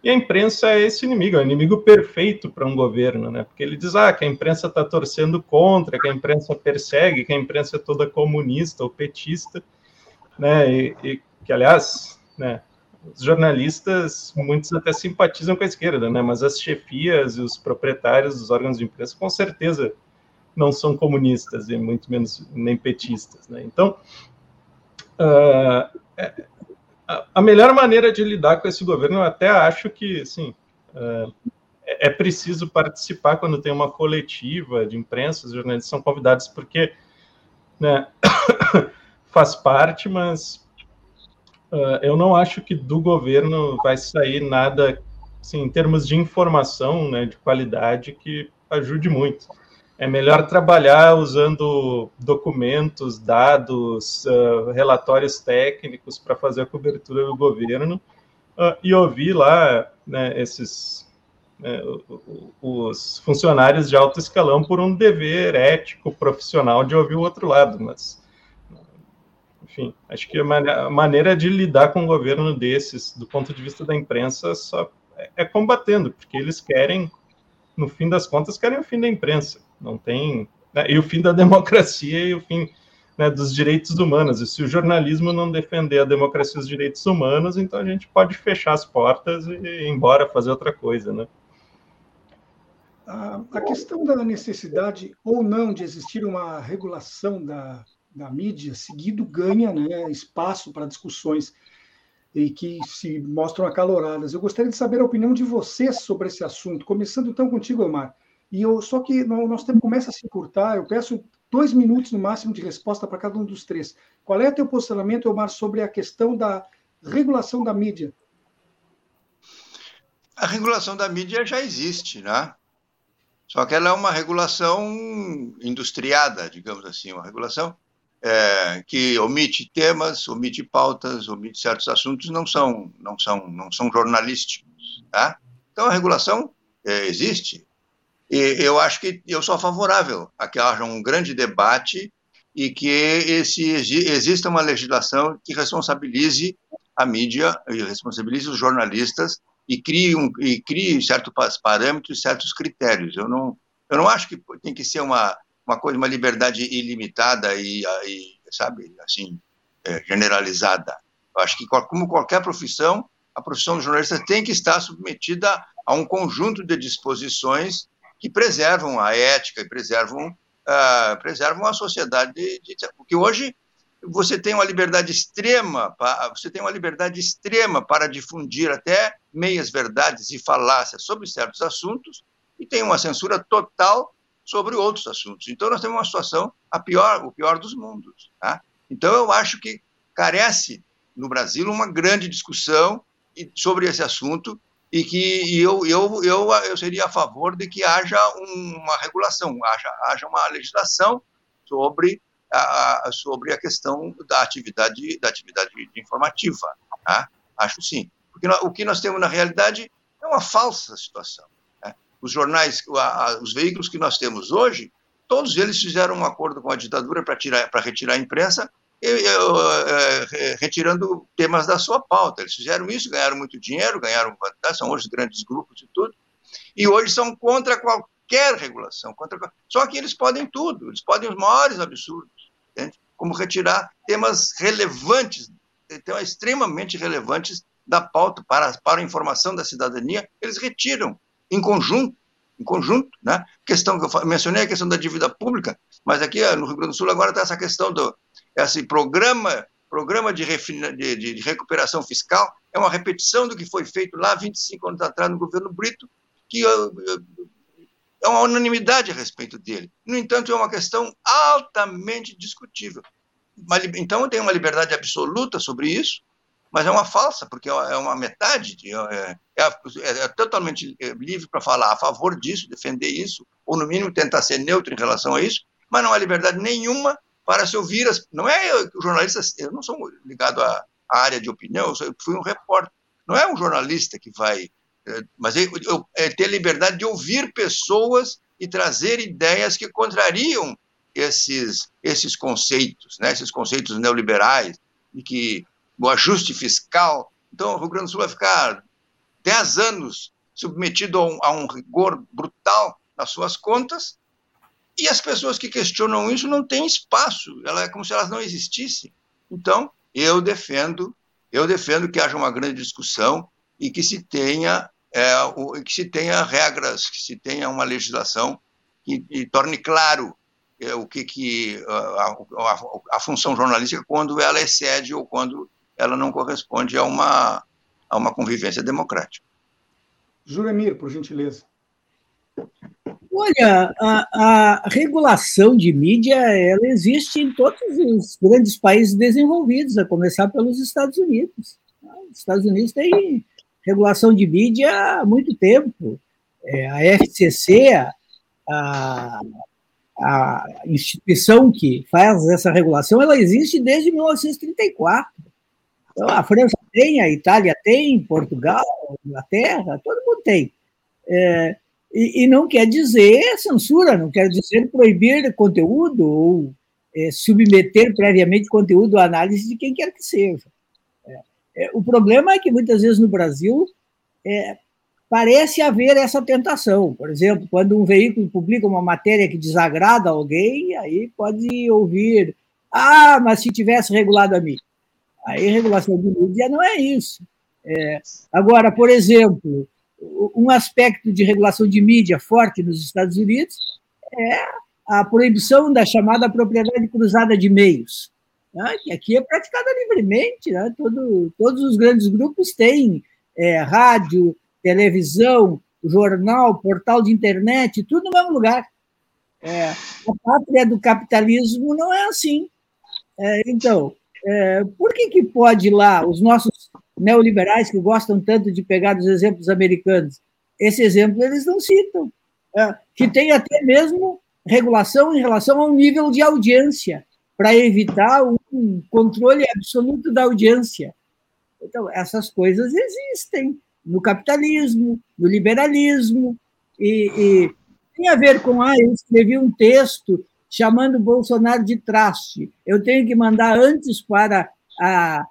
E a imprensa é esse inimigo, é o inimigo perfeito para um governo, né? Porque ele diz ah, que a imprensa está torcendo contra, que a imprensa persegue, que a imprensa é toda comunista ou petista, né? E, e que, aliás, né, os jornalistas, muitos até simpatizam com a esquerda, né? Mas as chefias e os proprietários dos órgãos de imprensa, com certeza, não são comunistas e muito menos nem petistas, né? Então, uh, a melhor maneira de lidar com esse governo, eu até acho que, assim, é preciso participar quando tem uma coletiva de imprensa, os jornalistas são convidados porque né, faz parte, mas uh, eu não acho que do governo vai sair nada, assim, em termos de informação, né, de qualidade, que ajude muito. É melhor trabalhar usando documentos, dados, uh, relatórios técnicos para fazer a cobertura do governo uh, e ouvir lá né, esses né, os funcionários de alto escalão por um dever ético profissional de ouvir o outro lado, mas enfim, acho que a maneira de lidar com um governo desses, do ponto de vista da imprensa, só é, é combatendo, porque eles querem, no fim das contas, querem o fim da imprensa não tem. Né, e o fim da democracia e o fim né, dos direitos humanos. E se o jornalismo não defender a democracia e os direitos humanos, então a gente pode fechar as portas e ir embora fazer outra coisa, né?
A, questão da necessidade ou não de existir uma regulação da, da mídia seguido ganha né, espaço para discussões. e que se mostram acaloradas. Eu gostaria de saber a opinião de vocês sobre esse assunto, começando então contigo, Omar. E eu, só que o nosso tempo começa a se encurtar, eu peço dois minutos no máximo de resposta para cada um dos três. Qual é o teu posicionamento, Omar, sobre a questão da regulação da mídia?
A regulação da mídia já existe, né? Só que ela é uma regulação industriada, digamos assim, uma regulação é, que omite temas, omite pautas, omite certos assuntos, não são, não são, não são jornalísticos. Tá? Então a regulação é, existe. E eu acho que eu sou favorável a que haja um grande debate e que esse, exista uma legislação que responsabilize a mídia responsabilize os jornalistas e crie, um, e crie certos parâmetros, certos critérios. Eu não, eu não acho que tem que ser uma, uma coisa, uma liberdade ilimitada e, e sabe, assim, é, generalizada. Eu acho que, como qualquer profissão, a profissão do jornalista tem que estar submetida a um conjunto de disposições que preservam a ética e preservam, uh, preservam a sociedade. De, de, porque hoje você tem uma liberdade extrema, você tem uma liberdade extrema para difundir até meias verdades e falácias sobre certos assuntos e tem uma censura total sobre outros assuntos. Então, nós temos uma situação, a pior, o pior dos mundos. Tá? Então, eu acho que carece no Brasil uma grande discussão sobre esse assunto e que eu, eu, eu, eu seria a favor de que haja uma regulação, haja, haja uma legislação sobre a, sobre a questão da atividade, da atividade informativa. Tá? Acho sim. Porque o que nós temos na realidade é uma falsa situação os jornais, os veículos que nós temos hoje, todos eles fizeram um acordo com a ditadura para retirar a imprensa, e, e, retirando temas da sua pauta. Eles fizeram isso, ganharam muito dinheiro, ganharam vantagem, são hoje grandes grupos e tudo, e hoje são contra qualquer regulação. Contra, só que eles podem tudo, eles podem os maiores absurdos, entende? como retirar temas relevantes, temas extremamente relevantes da pauta para, para a informação da cidadania, eles retiram em conjunto, em conjunto, né? Questão que eu mencionei a questão da dívida pública, mas aqui no Rio Grande do Sul agora está essa questão do esse programa programa de, de, de, recuperação fiscal é uma repetição do que foi feito lá 25 anos atrás no governo Brito, que é uma unanimidade a respeito dele. No entanto, é uma questão altamente discutível. Então, tem uma liberdade absoluta sobre isso, mas é uma falsa, porque é uma metade, é, é, é, é totalmente é, livre para falar a favor disso, defender isso, ou no mínimo tentar ser neutro em relação a isso, mas não há liberdade nenhuma para se ouvir. As, não é o jornalista, eu não sou ligado à, área de opinião, eu, sou, eu, fui um repórter, não é um jornalista que vai. É, mas é ter liberdade de ouvir pessoas e trazer ideias que contrariam esses, esses conceitos, né, esses conceitos neoliberais, e que o ajuste fiscal. Então, o Rio Grande do Sul vai ficar 10 anos submetido a um, a um rigor brutal nas suas contas, e as pessoas que questionam isso não têm espaço, ela é como se elas não existissem. Então, eu defendo, eu defendo que haja uma grande discussão e que se tenha, é, o, que se tenha regras, que se tenha uma legislação que, torne claro é, o que, que a, a, a, função jornalística quando ela excede ou quando ela não corresponde a uma, a uma convivência democrática.
Juremir, por gentileza.
Olha, a, a, regulação de mídia ela existe em todos os grandes países desenvolvidos, a começar pelos Estados Unidos. Os Estados Unidos têm regulação de mídia há muito tempo. É, a FCC, a, a instituição que faz essa regulação, ela existe desde 1934. Então, a França tem, a Itália tem, Portugal, Inglaterra, todo mundo tem. É, e, e, não quer dizer censura, não quer dizer proibir conteúdo ou é, submeter previamente conteúdo à análise de quem quer que seja. É, é o problema é que muitas vezes no Brasil é, parece haver essa tentação. Por exemplo, quando um veículo publica uma matéria que desagrada alguém, aí pode ouvir: ah, mas se tivesse regulado a mídia. A regulação de mídia não é isso. É, agora, por exemplo, um aspecto de regulação de mídia forte nos Estados Unidos é a proibição da chamada propriedade cruzada de meios. né, que aqui é praticada livremente. Né? Todo, todos os grandes grupos têm é, rádio, televisão, jornal, portal de internet, tudo no mesmo lugar. É, a pátria do capitalismo não é assim. É, então, é, por que, que pode lá os nossos neoliberais que gostam tanto de pegar dos exemplos americanos, esse exemplo eles não citam, é, que tem até mesmo regulação em relação ao nível de audiência, para evitar um controle absoluto da audiência. Então, essas coisas existem no capitalismo, no liberalismo, e, e tem a ver com, ah, eu escrevi um texto chamando Bolsonaro de traste. Eu tenho que mandar antes para a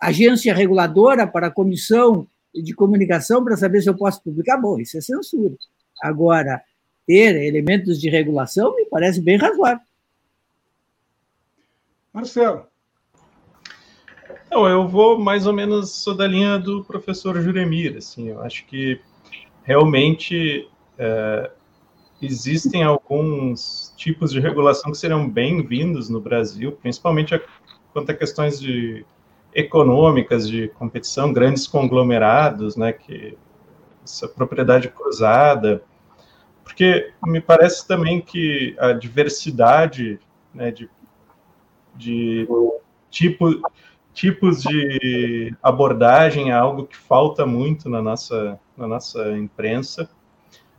agência reguladora, para a comissão de comunicação, para saber se eu posso publicar. Bom, isso é censura. Agora, ter elementos de regulação me parece bem razoável.
Marcelo.
Não, eu vou mais ou menos sou da linha do professor Juremir. Assim, eu acho que realmente é, existem alguns tipos de regulação que serão bem-vindos no Brasil, principalmente quanto a questões de econômicas, de competição, grandes conglomerados, né, que essa propriedade cruzada, porque me parece também que a diversidade né, de, de tipo, tipos de abordagem é algo que falta muito na nossa, na nossa imprensa,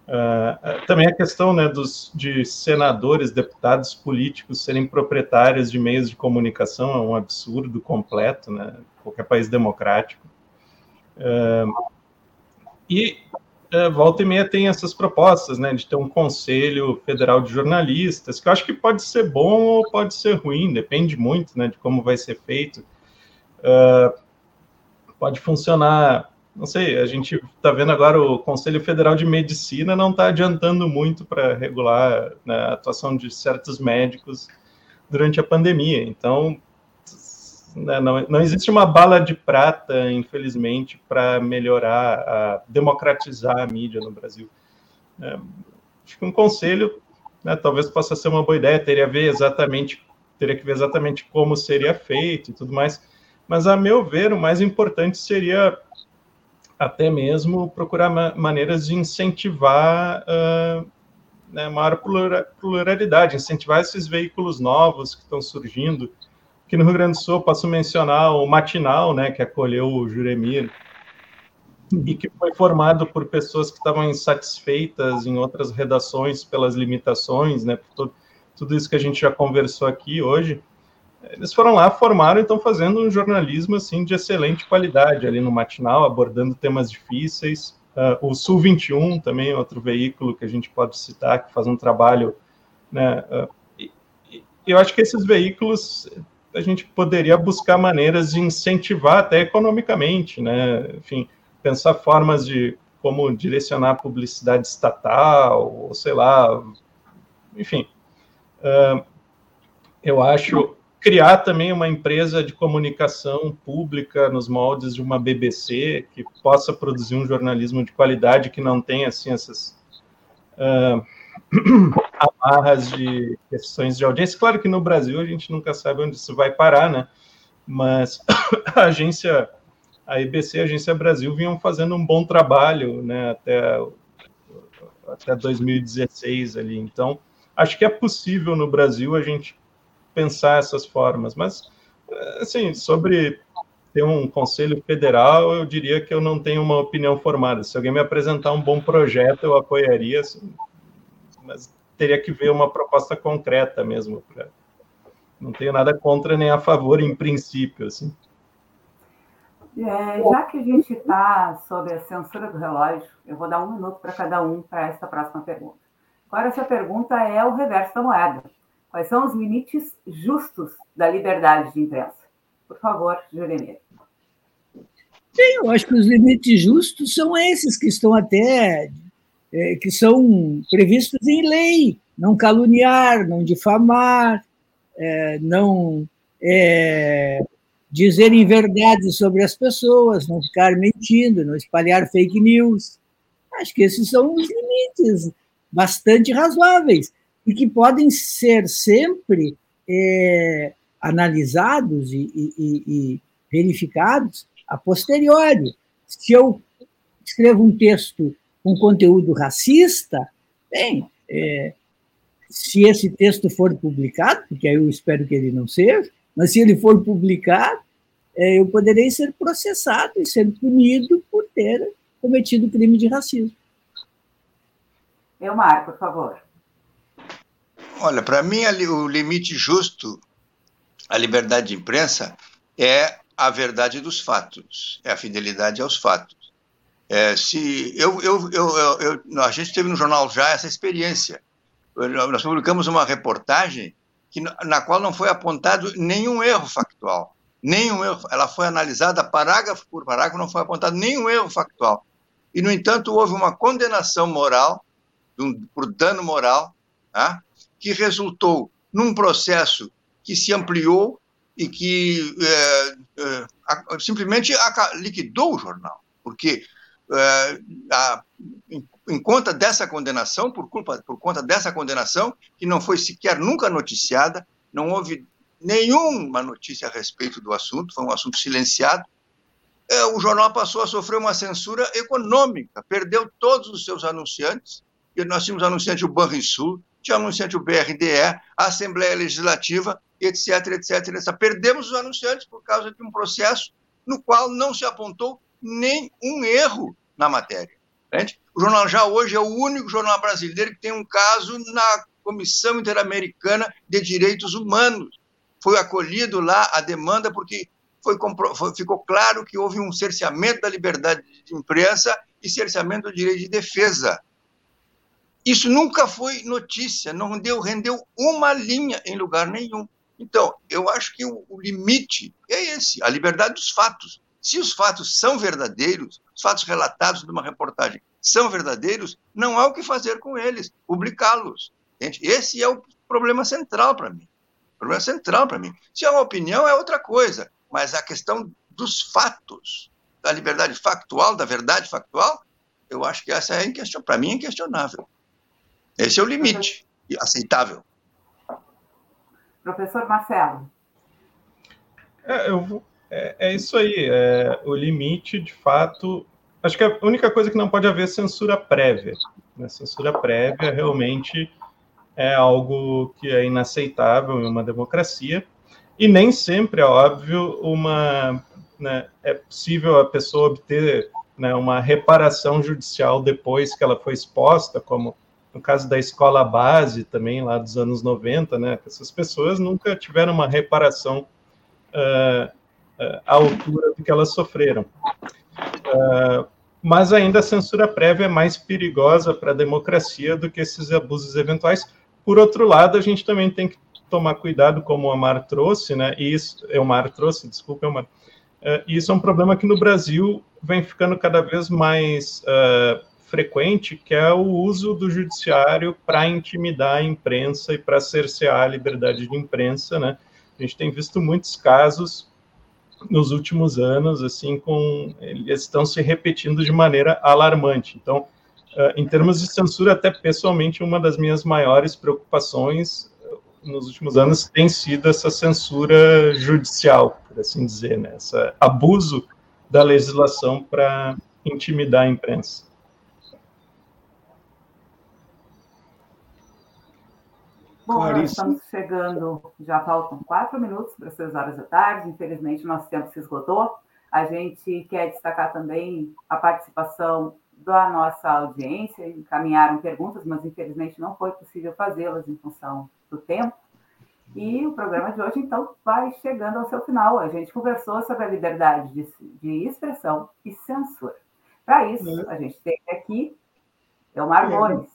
Uh, também a questão né, dos, de senadores, deputados políticos serem proprietários de meios de comunicação é um absurdo completo, né, qualquer país democrático. Uh, e uh, volta e meia tem essas propostas né, de ter um conselho federal de jornalistas, que eu acho que pode ser bom ou pode ser ruim, depende muito né, de como vai ser feito. pode funcionar não sei, a gente está vendo agora o Conselho Federal de Medicina não está adiantando muito para regular né, a atuação de certos médicos durante a pandemia. Então, né, não, não existe uma bala de prata, infelizmente, para melhorar, a, democratizar a mídia no Brasil. É, acho que um conselho né, talvez possa ser uma boa ideia, teria, ver exatamente, teria que ver exatamente como seria feito e tudo mais. Mas, a meu ver, o mais importante seria até mesmo procurar ma maneiras de incentivar uh, né, maior pluralidade, incentivar esses veículos novos que estão surgindo. Aqui no Rio Grande do Sul, posso mencionar o Matinal, né, que acolheu o Juremir, e que foi formado por pessoas que estavam insatisfeitas em outras redações pelas limitações, né, por tudo isso que a gente já conversou aqui hoje. Eles foram lá, formaram e estão fazendo um jornalismo assim de excelente qualidade ali no matinal, abordando temas difíceis. Uh, o Sul 21 também é outro veículo que a gente pode citar que faz um trabalho, né? Uh, e, e eu acho que esses veículos a gente poderia buscar maneiras de incentivar até economicamente, né? Enfim, pensar formas de como direcionar publicidade estatal, ou sei lá, enfim. Uh, eu acho criar também uma empresa de comunicação pública nos moldes de uma BBC que possa produzir um jornalismo de qualidade que não tenha assim essas uh, amarras de questões de audiência. Claro que no Brasil a gente nunca sabe onde isso vai parar, né? Mas a agência, a IBC, a Agência Brasil, vinham fazendo um bom trabalho, né? Até até 2016 ali. Então, acho que é possível no Brasil a gente pensar essas formas. Mas, assim, sobre ter um conselho federal, eu diria que eu não tenho uma opinião formada. Se alguém me apresentar um bom projeto, eu apoiaria, assim, mas teria que ver uma proposta concreta mesmo. Não tenho nada contra nem a favor, em princípio, assim.
É, já que a gente está sob a censura do relógio, eu vou dar um minuto para cada um para essa próxima pergunta. Agora, essa pergunta é o reverso da moeda. Quais são os limites justos da liberdade de imprensa? Por favor, Juliane.
Sim, eu acho que os limites justos são esses que estão até é, que são previstos em lei, não caluniar, não difamar, é, não é, dizer inverdades sobre as pessoas, não ficar mentindo, não espalhar fake news. Acho que esses são os limites bastante razoáveis e que podem ser sempre é, analisados e, e, e verificados a posteriori. Se eu escrevo um texto com conteúdo racista, bem, é, se esse texto for publicado, porque eu espero que ele não seja, mas se ele for publicado, é, eu poderei ser processado e ser punido por ter cometido crime de racismo.
Elmar, por favor.
Olha, para mim o limite justo à liberdade de imprensa é a verdade dos fatos, é a fidelidade aos fatos. É, se eu, eu, eu, eu, a gente teve no jornal já essa experiência. Nós publicamos uma reportagem que, na qual não foi apontado nenhum erro factual, nenhum erro. Ela foi analisada parágrafo por parágrafo, não foi apontado nenhum erro factual. E no entanto houve uma condenação moral um, por dano moral, tá? Que resultou num processo que se ampliou e que é, é, simplesmente liquidou o jornal, porque é, a, em, em, conta dessa condenação, por, culpa, por conta dessa condenação, que não foi sequer nunca noticiada, não houve nenhuma notícia a respeito do assunto, foi um assunto silenciado, é, o jornal passou a sofrer uma censura econômica, perdeu todos os seus anunciantes, e nós tínhamos anunciante o Banrisul, anunciante o BRDE, a Assembleia Legislativa, etc, etc, etc. Perdemos os anunciantes por causa de um processo no qual não se apontou nenhum erro na matéria. Entende? O jornal Já hoje é o único jornal brasileiro que tem um caso na Comissão Interamericana de Direitos Humanos. Foi acolhido lá a demanda porque foi, ficou claro que houve um cerceamento da liberdade de imprensa e cerceamento do direito de defesa. Isso nunca foi notícia, não deu, rendeu uma linha em lugar nenhum. Então, eu acho que o, o limite é esse, a liberdade dos fatos. Se os fatos são verdadeiros, os fatos relatados numa reportagem são verdadeiros, não há o que fazer com eles, publicá-los. Esse é o problema central para mim. Problema central para mim. Se é uma opinião, é outra coisa, mas a questão dos fatos, da liberdade factual, da verdade factual, eu acho que essa é. Para mim, é inquestionável. Esse é o limite aceitável.
Professor Marcelo.
É, eu, é, é isso aí. É, o limite, de fato. Acho que a única coisa que não pode haver é censura prévia. Né? Censura prévia realmente é algo que é inaceitável em uma democracia. E nem sempre, é óbvio, uma, né, é possível a pessoa obter né, uma reparação judicial depois que ela foi exposta, como no caso da escola base também, lá dos anos 90, né, essas pessoas nunca tiveram uma reparação uh, uh, à altura do que elas sofreram. Uh, mas ainda a censura prévia é mais perigosa para a democracia do que esses abusos eventuais. Por outro lado, a gente também tem que tomar cuidado, como o Amar trouxe, né, e isso, Elmar trouxe, desculpa, Elmar, uh, isso é um problema que no Brasil vem ficando cada vez mais uh, frequente, que é o uso do judiciário para intimidar a imprensa e para cercear a liberdade de imprensa, né? A gente tem visto muitos casos nos últimos anos, assim, com eles estão se repetindo de maneira alarmante. Então, eh, em termos de censura, até pessoalmente, uma das minhas maiores preocupações eh, nos últimos anos tem sido essa censura judicial, por assim dizer, né? Esse abuso da legislação para intimidar a imprensa.
Bom, nós estamos chegando, já faltam quatro minutos para as seis horas da tarde, infelizmente nosso tempo se esgotou. A gente quer destacar também a participação da nossa audiência, encaminharam perguntas, mas infelizmente não foi possível fazê-las em função do tempo. E o programa de hoje, então, vai chegando ao seu final. A gente conversou sobre a liberdade de, de expressão e censura. Para isso, é. a gente tem aqui Elmar é. Gomes,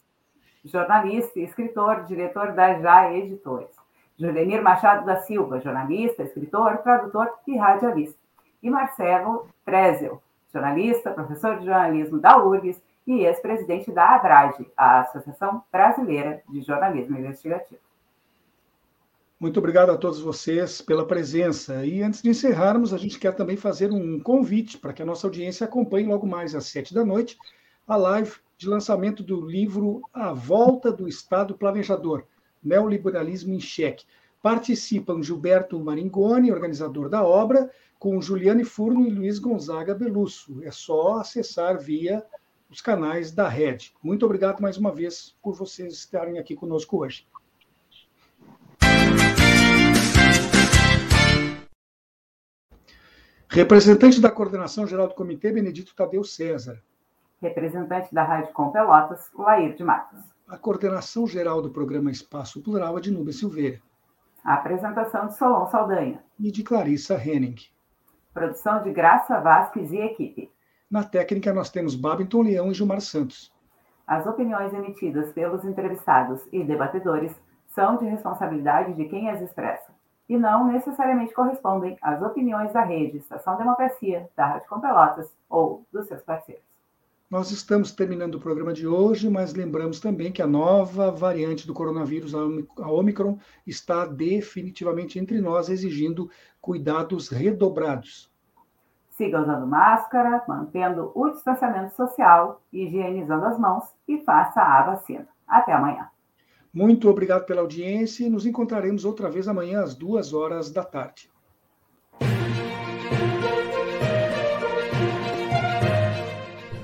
jornalista e escritor, diretor da Já Editores. Julenir Machado da Silva, jornalista, escritor, tradutor e radialista. E Marcelo Trezel, jornalista, professor de jornalismo da URGS e ex-presidente da ABRAGE, a Associação Brasileira de Jornalismo Investigativo.
Muito obrigado a todos vocês pela presença. E antes de encerrarmos, a gente quer também fazer um convite para que a nossa audiência acompanhe logo mais às sete da noite a live de lançamento do livro A Volta do Estado Planejador, Neoliberalismo em Cheque. Participam Gilberto Maringoni, organizador da obra, com Juliane Furno e Luiz Gonzaga Belusso. É só acessar via os canais da Rede. Muito obrigado mais uma vez por vocês estarem aqui conosco hoje. Representante da Coordenação Geral do Comitê, Benedito Tadeu César.
Representante da Rádio Com Pelotas, Lair de Matos.
A Coordenação Geral do Programa Espaço Plural é de Nubia Silveira.
A apresentação de Solon Saldanha.
E de Clarissa Henning.
Produção de Graça Vasques e equipe.
Na técnica, nós temos Babington Leão e Gilmar Santos.
As opiniões emitidas pelos entrevistados e debatedores são de responsabilidade de quem as expressa e não necessariamente correspondem às opiniões da rede Estação Democracia, da Rádio Com Pelotas ou dos seus parceiros.
Nós estamos terminando o programa de hoje, mas lembramos também que a nova variante do coronavírus, a Omicron, está definitivamente entre nós, exigindo cuidados redobrados.
Siga usando máscara, mantendo o distanciamento social, higienizando as mãos e faça a vacina. Até amanhã.
Muito obrigado pela audiência e nos encontraremos outra vez amanhã às duas horas da tarde.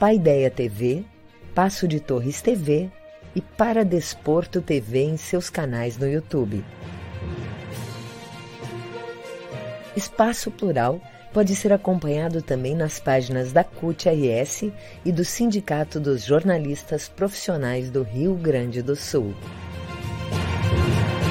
Paideia TV, Passo de Torres TV e Para Desporto TV em seus canais no YouTube. Espaço Plural pode ser acompanhado também nas páginas da CUT-RS e do Sindicato dos Jornalistas Profissionais do Rio Grande do Sul.